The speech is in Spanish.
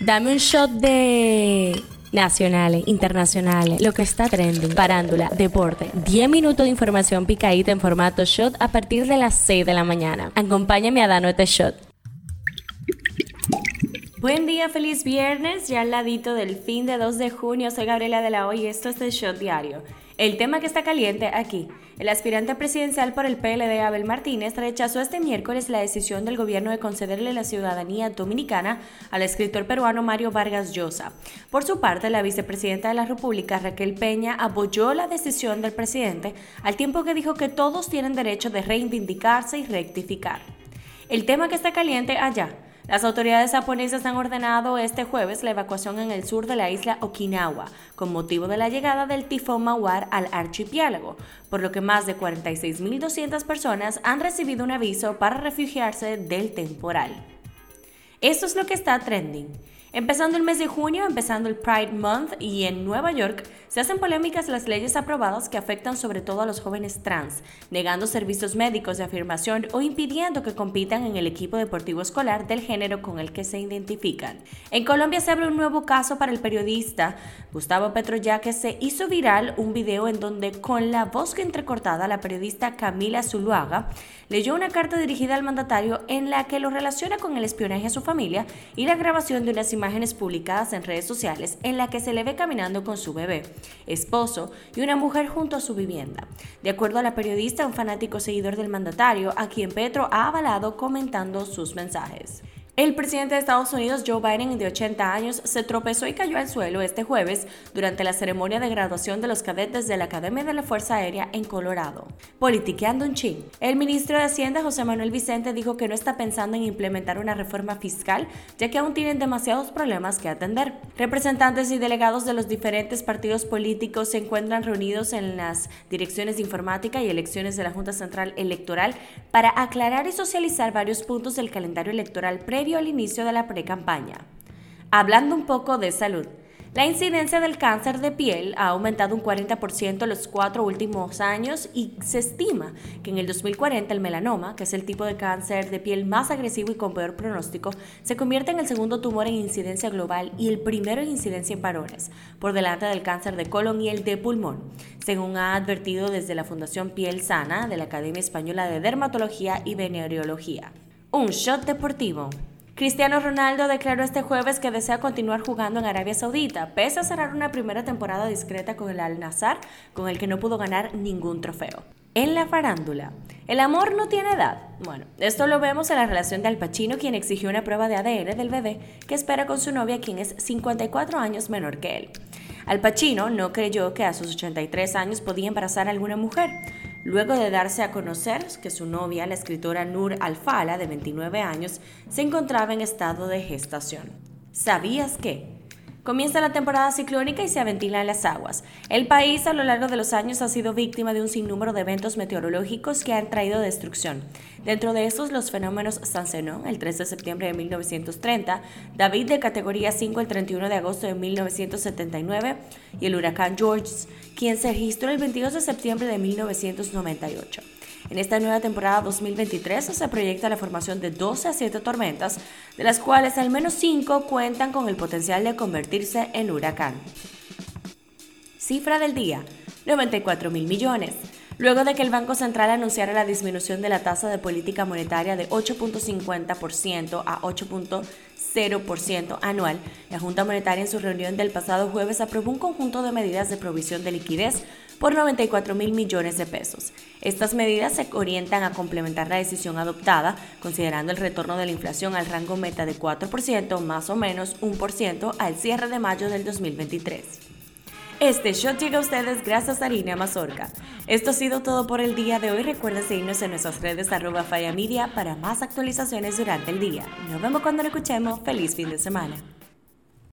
Dame un shot de nacionales, internacionales, lo que está trending, parándula, deporte. 10 minutos de información picadita en formato shot a partir de las 6 de la mañana. Acompáñame a darnos este shot. Buen día, feliz viernes, ya al ladito del fin de 2 de junio. Soy Gabriela de la Hoy y esto es el Shot Diario. El tema que está caliente aquí. El aspirante presidencial por el PLD, Abel Martínez, rechazó este miércoles la decisión del gobierno de concederle la ciudadanía dominicana al escritor peruano Mario Vargas Llosa. Por su parte, la vicepresidenta de la República, Raquel Peña, apoyó la decisión del presidente, al tiempo que dijo que todos tienen derecho de reivindicarse y rectificar. El tema que está caliente allá las autoridades japonesas han ordenado este jueves la evacuación en el sur de la isla Okinawa, con motivo de la llegada del tifón Mawar al archipiélago, por lo que más de 46.200 personas han recibido un aviso para refugiarse del temporal. Esto es lo que está trending. Empezando el mes de junio, empezando el Pride Month y en Nueva York se hacen polémicas las leyes aprobadas que afectan sobre todo a los jóvenes trans, negando servicios médicos de afirmación o impidiendo que compitan en el equipo deportivo escolar del género con el que se identifican. En Colombia se abre un nuevo caso para el periodista Gustavo Petro ya que se hizo viral un video en donde con la voz que entrecortada la periodista Camila Zuluaga leyó una carta dirigida al mandatario en la que lo relaciona con el espionaje a su familia y la grabación de unas imágenes publicadas en redes sociales en la que se le ve caminando con su bebé, esposo y una mujer junto a su vivienda. De acuerdo a la periodista, un fanático seguidor del mandatario, a quien Petro ha avalado comentando sus mensajes. El presidente de Estados Unidos, Joe Biden, de 80 años, se tropezó y cayó al suelo este jueves durante la ceremonia de graduación de los cadetes de la Academia de la Fuerza Aérea en Colorado. Politiqueando un ching. El ministro de Hacienda, José Manuel Vicente, dijo que no está pensando en implementar una reforma fiscal, ya que aún tienen demasiados problemas que atender. Representantes y delegados de los diferentes partidos políticos se encuentran reunidos en las direcciones de informática y elecciones de la Junta Central Electoral para aclarar y socializar varios puntos del calendario electoral previo al inicio de la pre-campaña. Hablando un poco de salud, la incidencia del cáncer de piel ha aumentado un 40% en los cuatro últimos años y se estima que en el 2040 el melanoma, que es el tipo de cáncer de piel más agresivo y con peor pronóstico, se convierte en el segundo tumor en incidencia global y el primero en incidencia en varones, por delante del cáncer de colon y el de pulmón, según ha advertido desde la Fundación Piel Sana de la Academia Española de Dermatología y Venereología. Un shot deportivo. Cristiano Ronaldo declaró este jueves que desea continuar jugando en Arabia Saudita, pese a cerrar una primera temporada discreta con el Al-Nassr, con el que no pudo ganar ningún trofeo. En la farándula, ¿el amor no tiene edad? Bueno, esto lo vemos en la relación de Al Pacino, quien exigió una prueba de ADN del bebé que espera con su novia, quien es 54 años menor que él. Al Pacino no creyó que a sus 83 años podía embarazar a alguna mujer, luego de darse a conocer que su novia, la escritora Nur Alfala, de 29 años, se encontraba en estado de gestación. ¿Sabías que? Comienza la temporada ciclónica y se aventilan las aguas. El país a lo largo de los años ha sido víctima de un sinnúmero de eventos meteorológicos que han traído destrucción. Dentro de estos, los fenómenos San Zenón, el 3 de septiembre de 1930, David de categoría 5 el 31 de agosto de 1979 y el huracán George, quien se registró el 22 de septiembre de 1998. En esta nueva temporada 2023 se proyecta la formación de 12 a 7 tormentas, de las cuales al menos 5 cuentan con el potencial de convertirse en huracán. Cifra del día, 94 mil millones. Luego de que el Banco Central anunciara la disminución de la tasa de política monetaria de 8.50% a 8.0% anual, la Junta Monetaria en su reunión del pasado jueves aprobó un conjunto de medidas de provisión de liquidez por 94 mil millones de pesos. Estas medidas se orientan a complementar la decisión adoptada, considerando el retorno de la inflación al rango meta de 4%, más o menos 1% al cierre de mayo del 2023. Este shot llega a ustedes gracias a Línea Mazorca. Esto ha sido todo por el día de hoy. Recuerden seguirnos en nuestras redes arroba Media para más actualizaciones durante el día. Nos vemos cuando lo escuchemos. Feliz fin de semana.